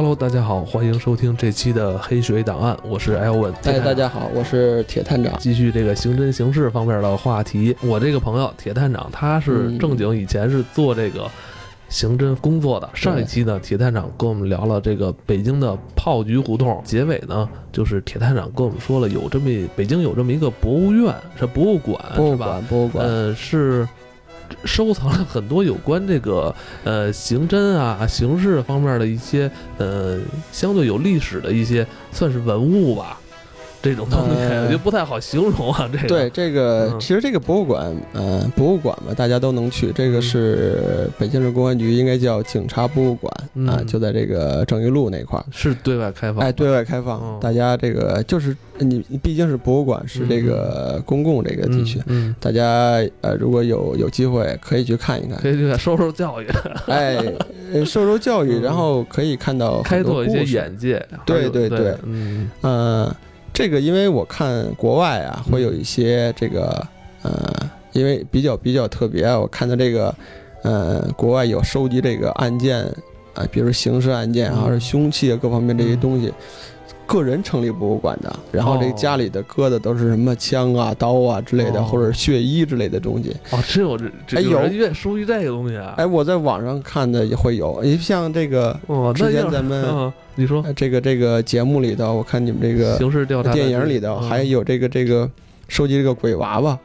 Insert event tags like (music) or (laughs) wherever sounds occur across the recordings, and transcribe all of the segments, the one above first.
Hello，大家好，欢迎收听这期的黑水档案，我是艾文。哎，大家好，我是铁探长。继续这个刑侦刑事方面的话题，我这个朋友铁探长，他是正经以前是做这个刑侦工作的。上一期呢，铁探长跟我们聊了这个北京的炮局胡同。结尾呢，就是铁探长跟我们说了，有这么北京有这么一个博物院，是博物馆，博物馆，博物馆，呃，是。收藏了很多有关这个呃刑侦啊、刑事方面的一些呃相对有历史的一些算是文物吧。这种东西我觉得不太好形容啊。这个对这个，其实这个博物馆，嗯，博物馆嘛，大家都能去。这个是北京市公安局，应该叫警察博物馆啊，就在这个正义路那块儿，是对外开放。哎，对外开放，大家这个就是你毕竟是博物馆，是这个公共这个地区，大家呃如果有有机会可以去看一看，可以去受受教育。哎，受受教育，然后可以看到开拓一些眼界。对对对，嗯嗯。这个，因为我看国外啊，会有一些这个，呃，因为比较比较特别，我看到这个，呃，国外有收集这个案件，啊，比如刑事案件，还是凶器啊，各方面这些东西。个人成立博物馆的，然后这家里的搁的都是什么枪啊、刀啊之类的，或者血衣之类的东西。哦，真有这，哎，有人愿收集这个东西啊？哎，我在网上看的也会有，你像这个，哦，之前咱们你说这个这个节目里头，我看你们这个刑事调查电影里头还有这个这个收集这个鬼娃娃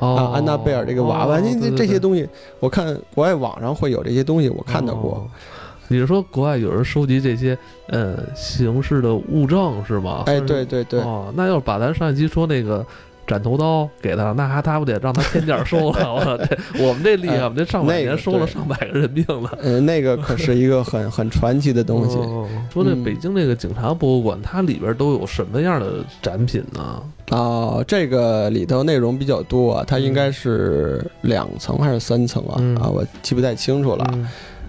啊，安娜贝尔这个娃娃，那这些东西，我看国外网上会有这些东西，我看到过。你是说国外有人收集这些呃形式的物证是吗？哎，对对对。哦，那要是把咱上一期说那个斩头刀给他，那还他不得让他天价收了？(laughs) 我这我们这厉害，我们这上百年收了上百个人命了。呃，那个可是一个很很传奇的东西。说那北京那个警察博物馆，它里边都有什么样的展品呢？啊，这个里头内容比较多，啊，它应该是两层还是三层啊？啊，我记不太清楚了。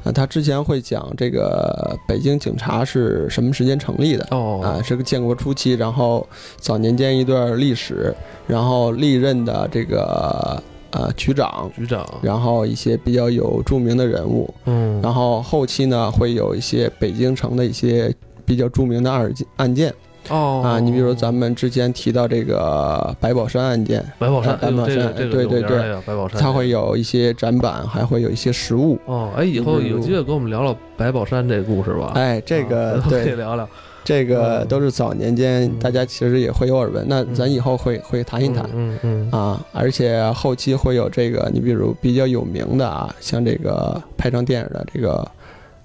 啊，他之前会讲这个北京警察是什么时间成立的？哦，啊，是个建国初期，然后早年间一段历史，然后历任的这个呃局长，局长，然后一些比较有著名的人物，嗯，然后后期呢会有一些北京城的一些比较著名的案件案件。哦啊，你比如咱们之前提到这个白宝山案件，白宝山，白宝山，对对对，白宝山，它会有一些展板，还会有一些实物。哦，哎，以后有机会跟我们聊聊白宝山这个故事吧。哎，这个可以聊聊，这个都是早年间大家其实也会有耳闻。那咱以后会会谈一谈，嗯嗯啊，而且后期会有这个，你比如比较有名的啊，像这个拍成电影的这个。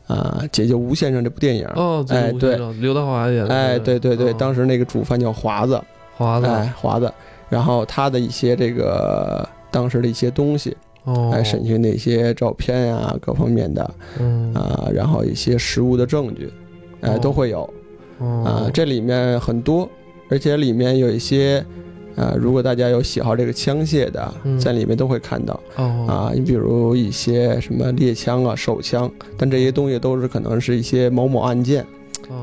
啊，解救吴先生这部电影哦，哎，对，刘德华演的，哎，对对对，当时那个主犯叫华子，华子，哎，华子，然后他的一些这个当时的一些东西，哦，哎，审讯那些照片呀，各方面的，嗯，啊，然后一些实物的证据，哎，都会有，啊，这里面很多，而且里面有一些。啊，如果大家有喜好这个枪械的，在里面都会看到。啊，你比如一些什么猎枪啊、手枪，但这些东西都是可能是一些某某案件，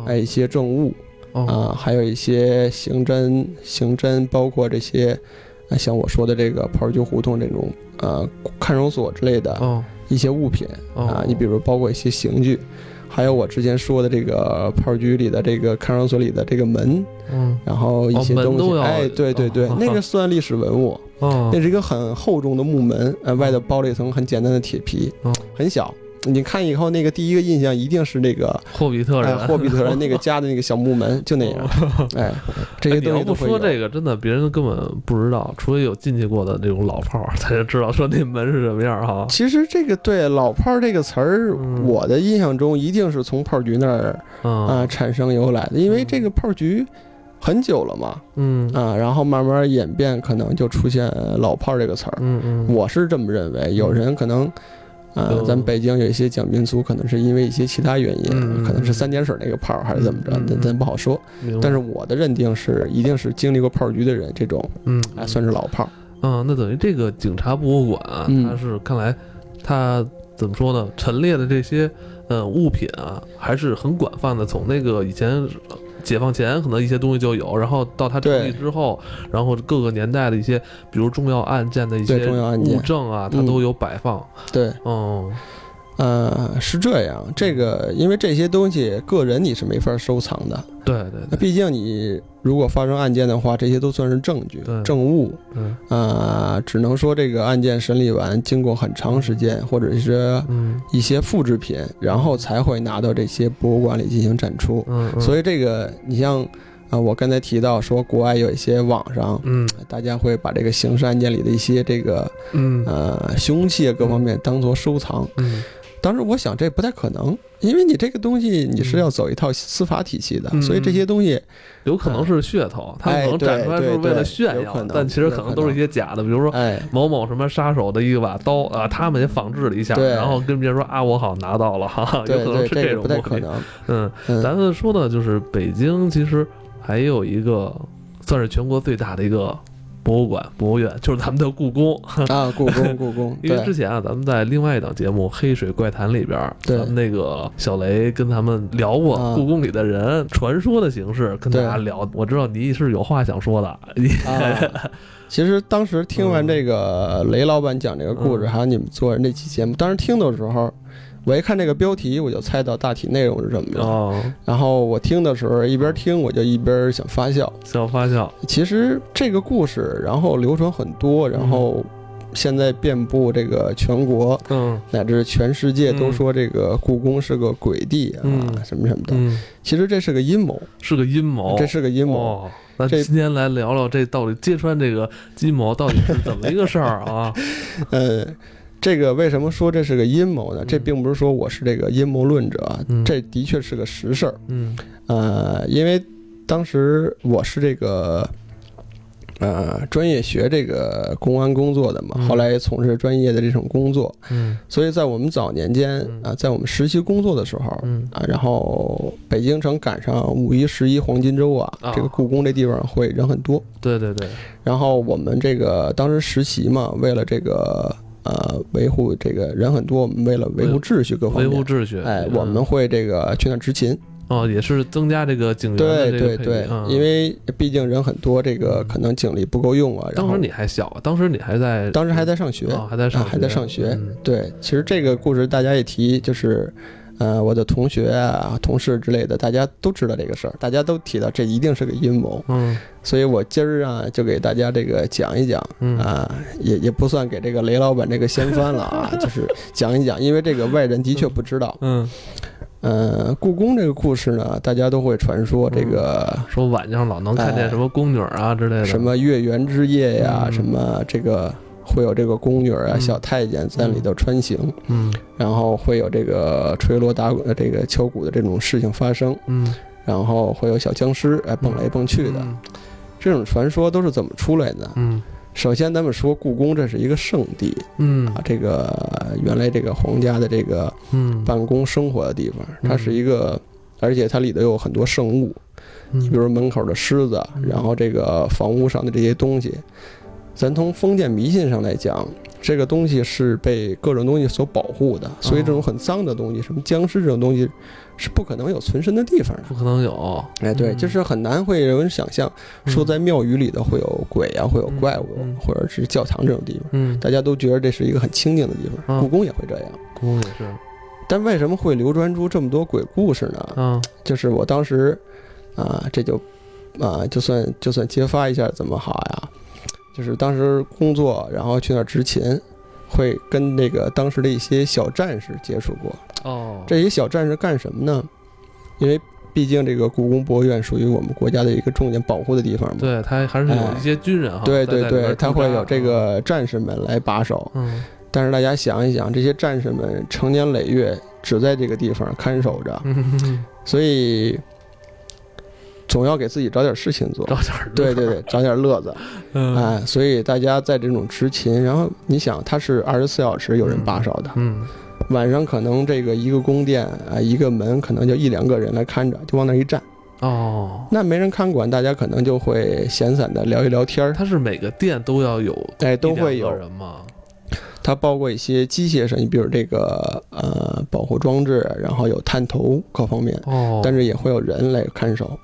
哎，一些证物，啊，还有一些刑侦、刑侦，包括这些，啊像我说的这个炮局胡同这种，呃，看守所之类的一些物品。啊，你比如包括一些刑具。还有我之前说的这个炮局里的这个看守所里的这个门，嗯，然后一些东西，哎，对对对，那个算历史文物，哦，那是一个很厚重的木门，呃，外头包了一层很简单的铁皮，很小。你看以后那个第一个印象一定是那个霍比特人，霍比特人那个家的那个小木门就那样，(laughs) 哎，这些东西不说这个，真的别人根本不知道，除非有进去过的那种老炮儿才知道说那门是什么样哈。其实这个对“老炮儿”这个词儿，我的印象中一定是从炮局那儿啊产生由来的，因为这个炮局很久了嘛，嗯。啊，然后慢慢演变，可能就出现“老炮儿”这个词儿，嗯嗯，我是这么认为，有人可能。啊，咱们北京有一些讲民俗，可能是因为一些其他原因，可能是三点水那个炮还是怎么着，咱咱不好说。但是我的认定是，一定是经历过炮局的人，这种，嗯，哎，算是老炮。嗯，那等于这个警察博物馆，它是看来，它怎么说呢？陈列的这些呃物品啊，还是很广泛的，从那个以前。解放前可能一些东西就有，然后到他成立之后，然后各个年代的一些，比如重要案件的一些物证啊，它都有摆放。对，嗯，呃，是这样，这个因为这些东西个人你是没法收藏的。对对，那毕竟你如果发生案件的话，这些都算是证据、证物。嗯啊，只能说这个案件审理完，经过很长时间，或者是一些复制品，然后才会拿到这些博物馆里进行展出。嗯，所以这个你像啊，我刚才提到说，国外有一些网上，嗯，大家会把这个刑事案件里的一些这个，嗯呃，凶器各方面当做收藏。嗯。当时我想这不太可能，因为你这个东西你是要走一套司法体系的，所以这些东西有可能是噱头，他可能展出来是为了炫耀，但其实可能都是一些假的，比如说某某什么杀手的一把刀啊，他们也仿制了一下，然后跟别人说啊，我好拿到了，哈，(laughs) 有可能是这种不太可能。嗯，咱们说的就是北京，其实还有一个算是全国最大的一个。博物馆、博物院就是咱们的故宫啊，故宫，故宫。(laughs) 因为之前啊，咱们在另外一档节目《黑水怪谈》里边，咱们那个小雷跟咱们聊过故宫里的人，传说的形式跟大家聊。我知道你是有话想说的。其实当时听完这个雷老板讲这个故事，还有你们做那期节目，当时听的时候。我一看这个标题，我就猜到大体内容是什么了。然后我听的时候，一边听我就一边想发笑，想发笑。其实这个故事，然后流传很多，然后现在遍布这个全国，嗯，乃至全世界都说这个故宫是个鬼地啊，什么什么的。其实这是个阴谋，是个阴谋，这是个阴谋。那今天来聊聊这到底揭穿这个阴谋到底是怎么一个事儿啊？(laughs) 呃。这个为什么说这是个阴谋呢？这并不是说我是这个阴谋论者，这的确是个实事儿。嗯，呃，因为当时我是这个呃专业学这个公安工作的嘛，后来也从事专业的这种工作。嗯，所以在我们早年间啊，在我们实习工作的时候啊，然后北京城赶上五一、十一黄金周啊，这个故宫这地方会人很多。对对对。然后我们这个当时实习嘛，为了这个。呃，维护这个人很多，我们为了维护秩序各方面，维护秩序，哎，我们会这个去那执勤，哦，也是增加这个警力对对对，因为毕竟人很多，这个可能警力不够用啊。当时你还小，当时你还在，当时还在上学，还在上，还在上学。对，其实这个故事大家一提就是。呃，我的同学啊、同事之类的，大家都知道这个事儿，大家都提到这一定是个阴谋。嗯，所以我今儿啊，就给大家这个讲一讲啊，也也不算给这个雷老板这个掀翻了啊，(laughs) 就是讲一讲，因为这个外人的确不知道。嗯，呃，故宫这个故事呢，大家都会传说这个，说晚上老能看见什么宫女啊之类的，什么月圆之夜呀，什么这个。会有这个宫女啊、小太监在里头穿行，嗯，然后会有这个吹锣打鼓、这个敲鼓的这种事情发生，嗯，然后会有小僵尸哎蹦来蹦去的，这种传说都是怎么出来的？嗯，首先咱们说故宫这是一个圣地，嗯。啊，这个原来这个皇家的这个嗯。办公生活的地方，它是一个，而且它里头有很多圣物，你比如门口的狮子，然后这个房屋上的这些东西。咱从封建迷信上来讲，这个东西是被各种东西所保护的，所以这种很脏的东西，什么僵尸这种东西，是不可能有存身的地方的。不可能有，哎，对，就是很难会有人想象说在庙宇里头会有鬼啊，会有怪物，或者是教堂这种地方。嗯，大家都觉得这是一个很清静的地方。故宫也会这样，故宫也是。但为什么会流传出这么多鬼故事呢？嗯，就是我当时啊，这就啊，就算就算揭发一下，怎么好呀？就是当时工作，然后去那儿执勤，会跟那个当时的一些小战士接触过。哦，这些小战士干什么呢？因为毕竟这个故宫博物院属于我们国家的一个重点保护的地方嘛。对他还是有一些军人哈。对对对，他会有这个战士们来把守。嗯。但是大家想一想，这些战士们成年累月只在这个地方看守着，所以。总要给自己找点事情做，找点对对对，(laughs) 找点乐子，哎，所以大家在这种执勤，然后你想，他是二十四小时有人把守的，嗯，晚上可能这个一个宫殿啊，一个门可能就一两个人来看着，就往那一站，哦，那没人看管，大家可能就会闲散的聊一聊天儿。它是每个店都要有，哎，都会有。人吗？它包括一些机械上，你比如这个呃保护装置，然后有探头各方面，哦，但是也会有人来看守。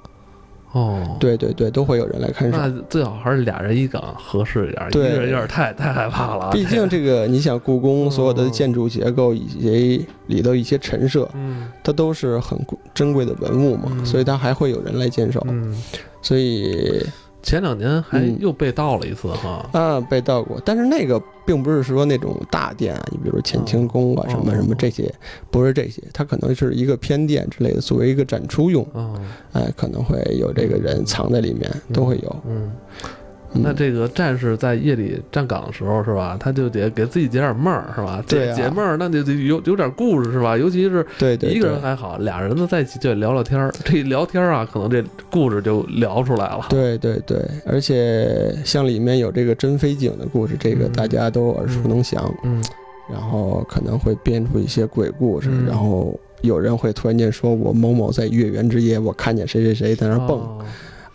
哦，对对对，都会有人来看守。那最好还是俩人一岗合适一点，一个人有点太太害怕了。毕竟这个，你想故宫所有的建筑结构以及里头一些陈设，嗯，它都是很珍贵的文物嘛，所以它还会有人来坚守。嗯，所以。前两年还又被盗了一次哈。啊，被盗过，但是那个并不是说那种大店啊，你比如乾清宫啊什么什么这些，不是这些，它可能是一个偏殿之类的，作为一个展出用，哎，可能会有这个人藏在里面，都会有，嗯。那这个战士在夜里站岗的时候，是吧？他就得给自己解点闷儿，是吧？对，解闷儿那就得有有点故事，是吧？尤其是对对，一个人还好，俩人呢在一起就得聊聊天儿。这一聊天啊，可能这故事就聊出来了。对对对，而且像里面有这个真飞井的故事，这个大家都耳熟能详。嗯，然后可能会编出一些鬼故事，然后有人会突然间说：“我某某在月圆之夜，我看见谁谁谁在那蹦。”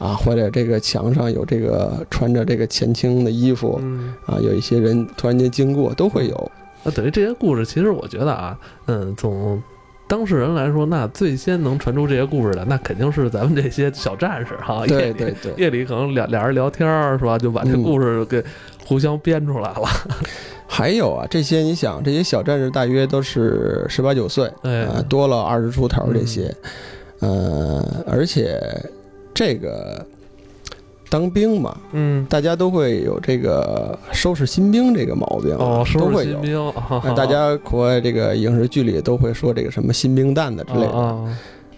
啊，或者这个墙上有这个穿着这个前清的衣服，啊，有一些人突然间经过，都会有。那等于这些故事，其实我觉得啊，嗯，从当事人来说，那最先能传出这些故事的，那肯定是咱们这些小战士哈。对对对，夜里可能俩俩人聊天儿是吧，就把这故事给互相编出来了。(laughs) 还有啊，这些你想，这些小战士大约都是十八九岁，啊，多了二十出头这些，呃，而且。这个当兵嘛，嗯，大家都会有这个收拾新兵这个毛病哦，都会有。大家国外这个影视剧里都会说这个什么新兵蛋的之类的。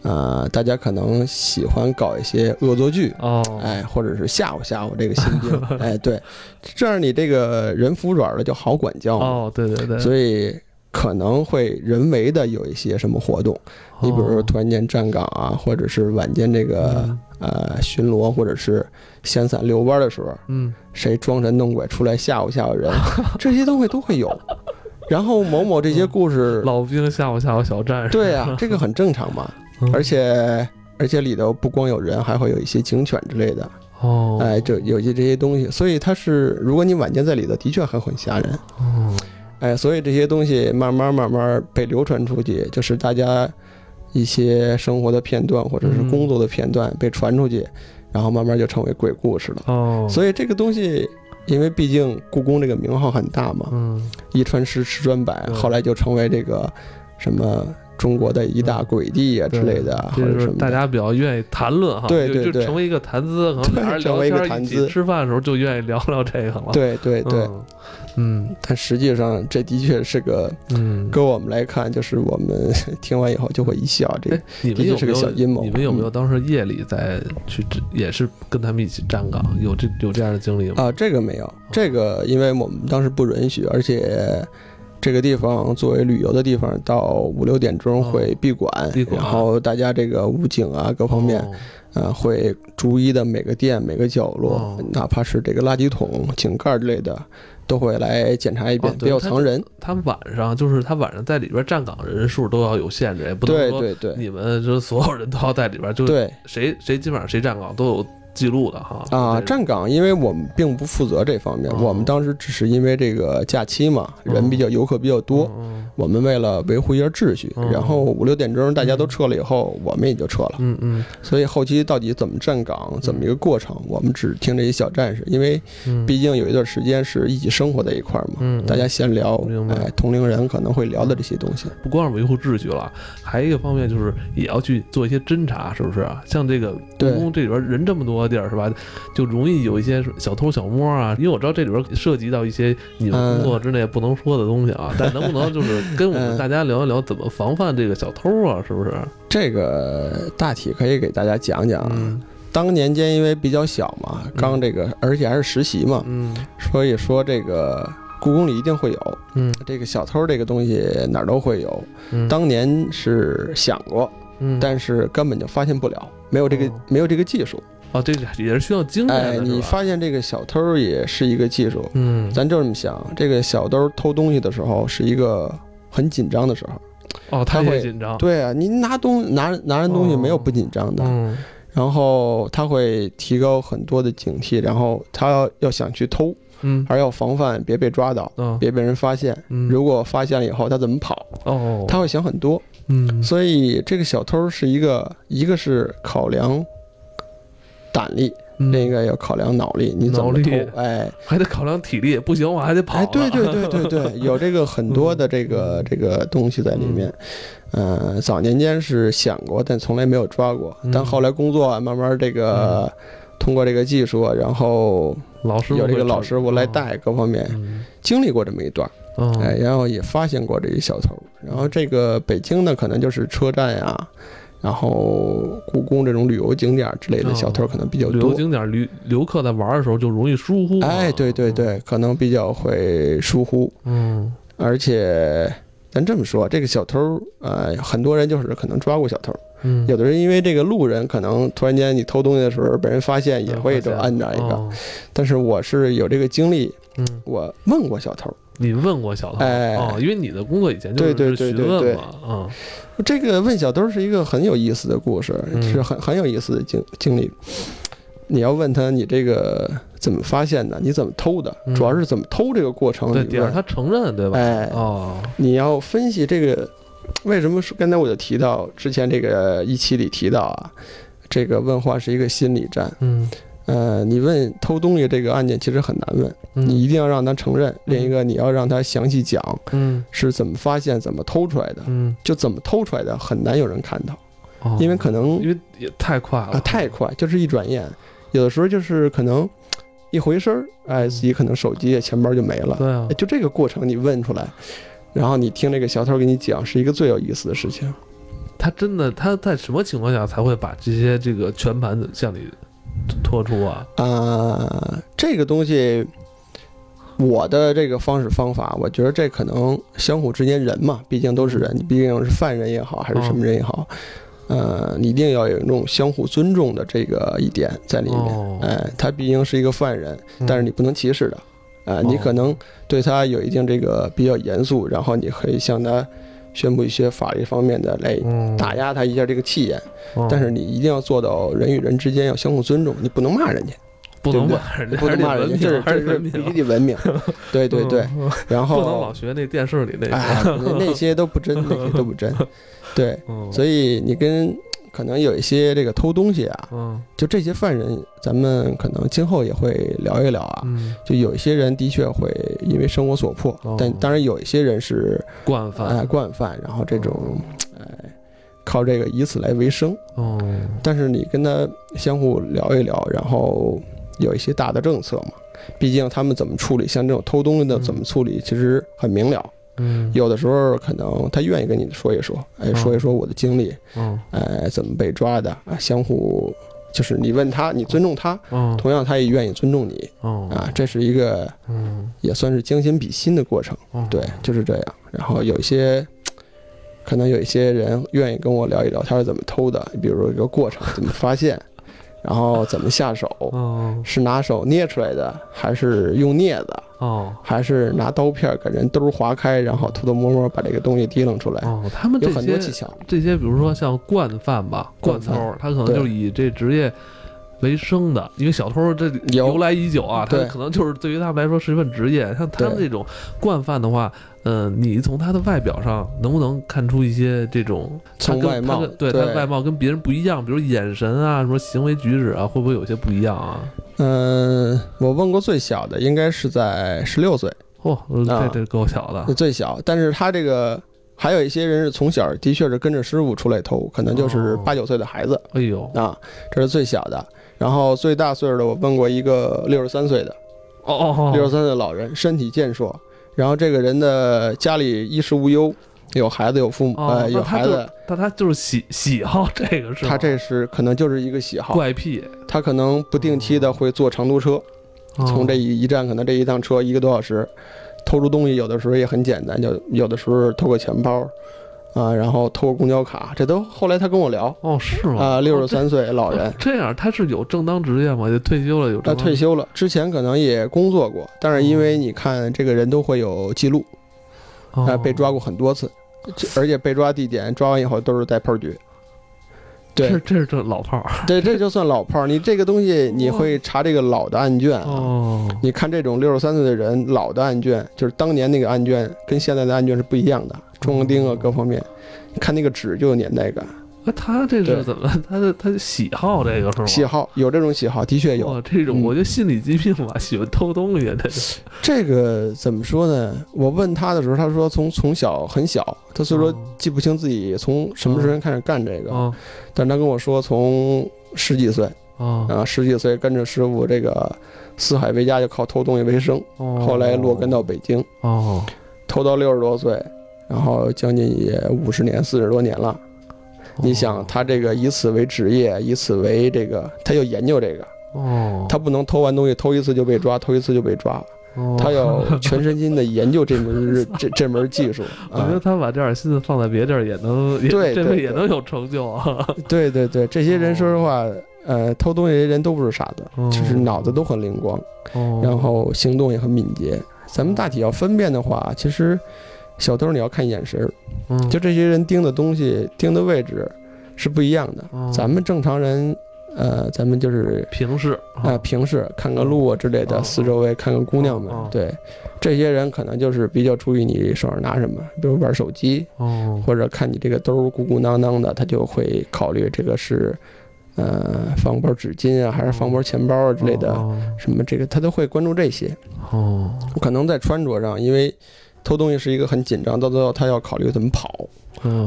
啊，大家可能喜欢搞一些恶作剧哦，哎，或者是吓唬吓唬这个新兵，(laughs) 哎，对，这样你这个人服软了就好管教哦，对对对，所以可能会人为的有一些什么活动，你比如说突然间站岗啊，或者是晚间这个。呃，巡逻或者是闲散遛弯的时候，嗯，谁装神弄鬼出来吓唬吓唬人，(laughs) 这些东西都会有。然后某某这些故事，(laughs) 老兵吓唬吓唬小战士，对呀，这个很正常嘛。而且而且里头不光有人，还会有一些警犬之类的。哦，哎，就有些这些东西，所以它是，如果你晚间在里头，的确还很吓人。哦，哎，所以这些东西慢慢慢慢被流传出去，就是大家。一些生活的片段或者是工作的片段被传出去，然后慢慢就成为鬼故事了。哦，所以这个东西，因为毕竟故宫这个名号很大嘛，嗯，一传十，十传百，后来就成为这个什么中国的一大鬼地啊之类的，或者什么大家比较愿意谈论哈，对对对，成为一个谈资，可能 (laughs) 成为一个谈资，吃饭的时候就愿意聊聊这个了。对对对。嗯，但实际上这的确是个，嗯，搁我们来看，就是我们听完以后就会一笑。这的确是个小阴谋。你们有没有当时夜里在去，也是跟他们一起站岗？有这有这样的经历吗？啊，这个没有，这个因为我们当时不允许，而且这个地方作为旅游的地方，到五六点钟会闭馆，然后大家这个武警啊各方面，呃，会逐一的每个店每个角落，哪怕是这个垃圾桶、井盖之类的。都会来检查一遍，别有藏人。他晚上就是他晚上在里边站岗人数都要有限制，也不能说你们就是所有人都要在里边，就谁谁基本上谁站岗都有。记录的哈啊，站岗，因为我们并不负责这方面，我们当时只是因为这个假期嘛，人比较游客比较多，我们为了维护一下秩序，然后五六点钟大家都撤了以后，我们也就撤了，嗯嗯，所以后期到底怎么站岗，怎么一个过程，我们只听这些小战士，因为毕竟有一段时间是一起生活在一块儿嘛，大家闲聊，哎，同龄人可能会聊的这些东西，不光是维护秩序了，还有一个方面就是也要去做一些侦查，是不是？像这个故宫这里边人这么多。地儿是吧？就容易有一些小偷小摸啊，因为我知道这里边涉及到一些你们工作之内不能说的东西啊。但能不能就是跟我们大家聊一聊怎么防范这个小偷啊？是不是？这个大体可以给大家讲讲。当年间因为比较小嘛，刚这个而且还是实习嘛，嗯，所以说这个故宫里一定会有，嗯，这个小偷这个东西哪儿都会有。嗯当年是想过，嗯，但是根本就发现不了，没有这个没有这个技术。哦，这个也是需要经验的。哎，你发现这个小偷也是一个技术。嗯，咱就这么想，这个小偷偷东西的时候是一个很紧张的时候。哦，他会紧张。对啊，你拿东拿拿人东西没有不紧张的。嗯。然后他会提高很多的警惕，然后他要要想去偷，嗯，还要防范别被抓到，别被人发现。嗯。如果发现了以后，他怎么跑？哦。他会想很多。嗯。所以这个小偷是一个，一个是考量。胆力，另一个要考量脑力，你怎么偷？哎，还得考量体力，不行我还得跑。哎，对对对对对，(laughs) 有这个很多的这个这个东西在里面。嗯，早年间是想过，但从来没有抓过。但后来工作慢慢这个通过这个技术，然后老师有这个老师傅来带，各方面经历过这么一段。哎，然后也发现过这些小偷。然后这个北京呢，可能就是车站呀。然后故宫这种旅游景点之类的小偷可能比较多。旅游景点旅游客在玩的时候就容易疏忽。哎，对对对，可能比较会疏忽。嗯，而且咱这么说，这个小偷，呃，很多人就是可能抓过小偷。嗯，有的人因为这个路人可能突然间你偷东西的时候被人发现，也会就摁着一个。但是我是有这个经历，嗯，我问过小偷。你问过小偷？哎，哦，因为你的工作以前就是询问嘛，嗯。这个问小偷是一个很有意思的故事，是很很有意思的经经历。你要问他，你这个怎么发现的？你怎么偷的？主要是怎么偷这个过程？对，第二他承认，对吧？哎，哦，你要分析这个为什么？说刚才我就提到之前这个一期里提到啊，这个问话是一个心理战。嗯。呃，你问偷东西这个案件其实很难问，你一定要让他承认。另一个，你要让他详细讲，嗯，是怎么发现、怎么偷出来的，嗯，就怎么偷出来的，很难有人看到，因为可能因为也太快了啊，太快，就是一转眼，有的时候就是可能一回身儿，哎，自己可能手机、钱包就没了，对啊，就这个过程你问出来，然后你听这个小偷给你讲，是一个最有意思的事情。他真的他在什么情况下才会把这些这个全盘向你？托出啊啊，这个东西，我的这个方式方法，我觉得这可能相互之间人嘛，毕竟都是人，你毕竟是犯人也好，还是什么人也好，呃，你一定要有一种相互尊重的这个一点在里面。哎，他毕竟是一个犯人，但是你不能歧视的，啊，你可能对他有一定这个比较严肃，然后你可以向他。宣布一些法律方面的来打压他一下这个气焰，但是你一定要做到人与人之间要相互尊重，你不能骂人家，不能骂人家，不能骂人家，这是这是必须得文明，对对 (laughs) 对，然后不能老学那电视里那那些都不真，那些都不真，对，(laughs) 所以你跟。可能有一些这个偷东西啊，嗯，就这些犯人，咱们可能今后也会聊一聊啊。嗯，就有一些人的确会因为生活所迫，但当然有一些人是惯犯，哎，惯犯，然后这种，哎，靠这个以此来为生。哦，但是你跟他相互聊一聊，然后有一些大的政策嘛，毕竟他们怎么处理，像这种偷东西的怎么处理，其实很明了。嗯，有的时候可能他愿意跟你说一说，哎，说一说我的经历，嗯，哎，怎么被抓的啊？相互就是你问他，你尊重他，同样他也愿意尊重你，啊，这是一个，嗯，也算是将心比心的过程，对，就是这样。然后有一些，可能有一些人愿意跟我聊一聊他是怎么偷的，比如说一个过程，怎么发现。(laughs) 然后怎么下手？是拿手捏出来的，还是用镊子？哦，还是拿刀片给人兜划开，然后偷偷摸摸把这个东西提楞出来？哦，他们有很多技巧。这些比如说像惯犯吧，惯偷，他可能就以这职业为生的，因为小偷这由来已久啊，他可能就是对于他们来说是一份职业。像他们这种惯犯的话。嗯，你从他的外表上能不能看出一些这种？从外貌，对他的外貌跟别人不一样，比如眼神啊，什么行为举止啊，会不会有些不一样啊？嗯，我问过最小的，应该是在十六岁。嚯，这这够小的。最小，但是他这个还有一些人是从小的确是跟着师傅出来偷，可能就是八九岁的孩子。哎呦，啊，这是最小的。然后最大岁数的，我问过一个六十三岁的。哦哦，六十三岁的老人，身体健硕。然后这个人的家里衣食无忧，有孩子有父母，呃，有孩子，但他就是喜喜好这个是他这是可能就是一个喜好怪癖，他可能不定期的会坐长途车，从这一一站可能这一趟车一个多小时，偷出东西有的时候也很简单，就有的时候偷个钱包。啊，然后偷个公交卡，这都后来他跟我聊哦，是吗？啊，六十三岁老人，这样他是有正当职业吗？就退休了有？他退休了，之前可能也工作过，但是因为你看这个人都会有记录，啊，被抓过很多次，而且被抓地点抓完以后都是在炮局。对，这是这老炮儿。对，这就算老炮儿。你这个东西你会查这个老的案卷哦。你看这种六十三岁的人老的案卷，就是当年那个案卷跟现在的案卷是不一样的。装丁啊，各方面，你看那个纸就有年代感那他这是怎么？他的他的喜好这个是吗？喜好有这种喜好，的确有这种，我就心理疾病吧，喜欢偷东西，这这个怎么说呢？我问他的时候，他说从从小很小，他虽说记不清自己从什么时间开始干这个，但他跟我说从十几岁啊，十几岁跟着师傅这个四海为家，就靠偷东西为生。后来落根到北京，哦，偷到六十多岁，然后将近也五十年、四十多年了。你想他这个以此为职业，以此为这个，他要研究这个，哦，他不能偷完东西偷一次就被抓，偷一次就被抓，他要全身心的研究这门 (laughs) 这这门技术。(laughs) 我觉得他把这点心思放在别地儿也能，对，这个也能有成就啊。对对对，这些人说实话，呃，偷东西的人都不是傻子，就是脑子都很灵光，然后行动也很敏捷。咱们大体要分辨的话，其实。小偷你要看眼神儿，嗯，就这些人盯的东西、盯的位置是不一样的。咱们正常人，呃，咱们就是平视啊，平视看个路啊之类的，四周围看个姑娘们。对，这些人可能就是比较注意你手上拿什么，比如玩手机，或者看你这个兜鼓鼓囊囊的，他就会考虑这个是，呃，放包纸巾啊，还是放包钱包啊之类的，什么这个他都会关注这些。哦，可能在穿着上，因为。偷东西是一个很紧张，到最后他要考虑怎么跑，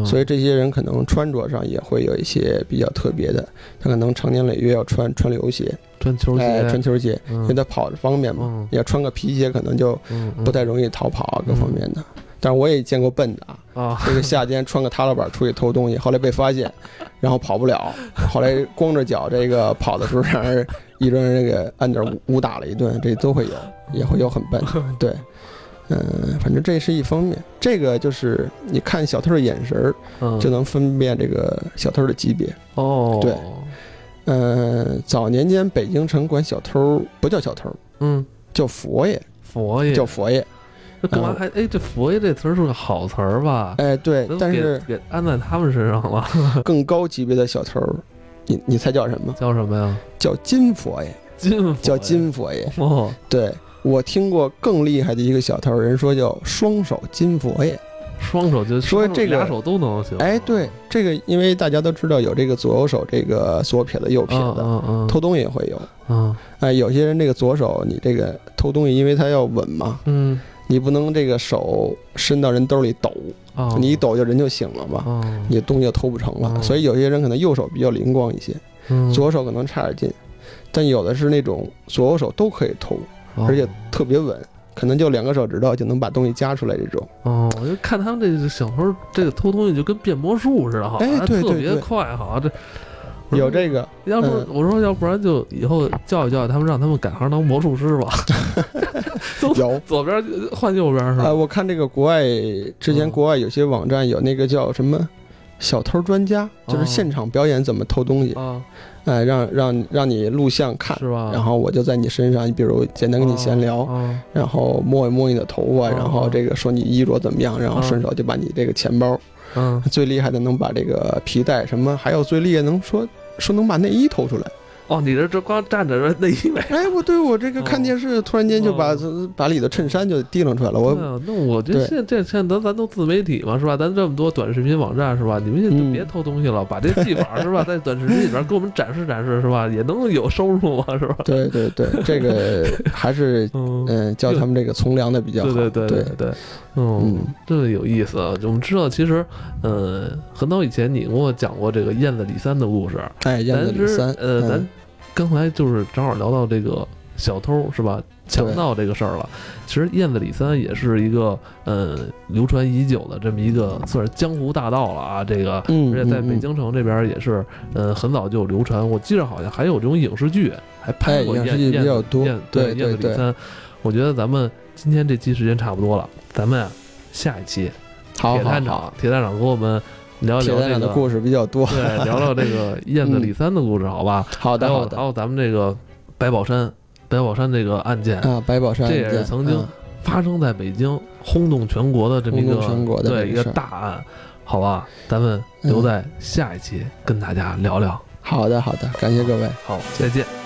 所以这些人可能穿着上也会有一些比较特别的，他可能长年累月要穿穿流鞋、穿球鞋、穿球鞋，因为他跑着方便嘛。要穿个皮鞋可能就不太容易逃跑啊，各方面的。但是我也见过笨的啊，这个夏天穿个踏拉板出去偷东西，后来被发现，然后跑不了，后来光着脚这个跑的时候让人一顿这个按点武打了一顿，这都会有，也会有很笨，对。嗯，反正这是一方面，这个就是你看小偷的眼神儿，就能分辨这个小偷的级别。哦，对，嗯，早年间北京城管小偷不叫小偷，嗯，叫佛爷，佛爷叫佛爷。那干嘛还哎？这佛爷这词儿是个好词儿吧？哎，对，但是给安在他们身上了。(laughs) 更高级别的小偷，你你猜叫什么？叫什么呀？叫金佛爷，金叫金佛爷。哦，对。我听过更厉害的一个小偷，人说叫双手金佛爷，双手就说这个俩手都能行。哎，对，这个因为大家都知道有这个左右手这个左撇子右撇子，偷东西也会有。嗯，哎，有些人这个左手你这个偷东西，因为他要稳嘛，嗯，你不能这个手伸到人兜里抖，你一抖就人就醒了嘛，你东西就偷不成了。所以有些人可能右手比较灵光一些，左手可能差点劲，但有的是那种左右手都可以偷。而且特别稳，可能就两个手指头就能把东西夹出来这种。哦，我就看他们这个小偷，这个偷东西就跟变魔术似的，哈，特别快，哈，这有这个。要不我说，要不然就以后教育教育他们，让他们改行当魔术师吧。(laughs) 有左边换右边是吧？我看这个国外之前国外有些网站有那个叫什么小偷专家，就是现场表演怎么偷东西啊。哎，让让让你录像看，是吧？然后我就在你身上，你比如简单跟你闲聊，然后摸一摸你的头发，然后这个说你衣着怎么样，然后顺手就把你这个钱包，嗯，最厉害的能把这个皮带什么，还有最厉害能说说能把内衣偷出来。哦，你这这光站着这内衣没？哎，我对我这个看电视，突然间就把把里的衬衫就提溜出来了。我那我觉得现这现在咱咱都自媒体嘛，是吧？咱这么多短视频网站，是吧？你们现在就别偷东西了，把这技法是吧，(laughs) 在短视频里边给我们展示展示，是吧？也能有收入嘛，是吧？对对对，这个 (laughs) 还是嗯，教他们这个从良的比较好。对对对对对，嗯，这个有意思。我们知道，其实嗯，很早以前你跟我讲过这个燕子李三的故事。哎，燕子李三，呃，咱。刚才就是正好聊到这个小偷是吧？强盗这个事儿了。其实燕子李三也是一个呃流传已久的这么一个算是江湖大盗了啊。这个，而且在北京城这边也是呃很早就流传。我记得好像还有这种影视剧还拍过燕燕燕对燕子李三。我觉得咱们今天这期时间差不多了，咱们下一期铁探长铁探长给我们。聊聊这个故事比较多，对，聊聊这个 (laughs) 燕子李三的故事，好吧？好的，好的。还有咱们这个白宝山，白宝山这个案件啊，白宝山这也是曾经发生在北京，轰动全国的这么一个对一个大案，好吧？咱们留在下一期跟大家聊聊。好的，好的，感谢各位，好，再见。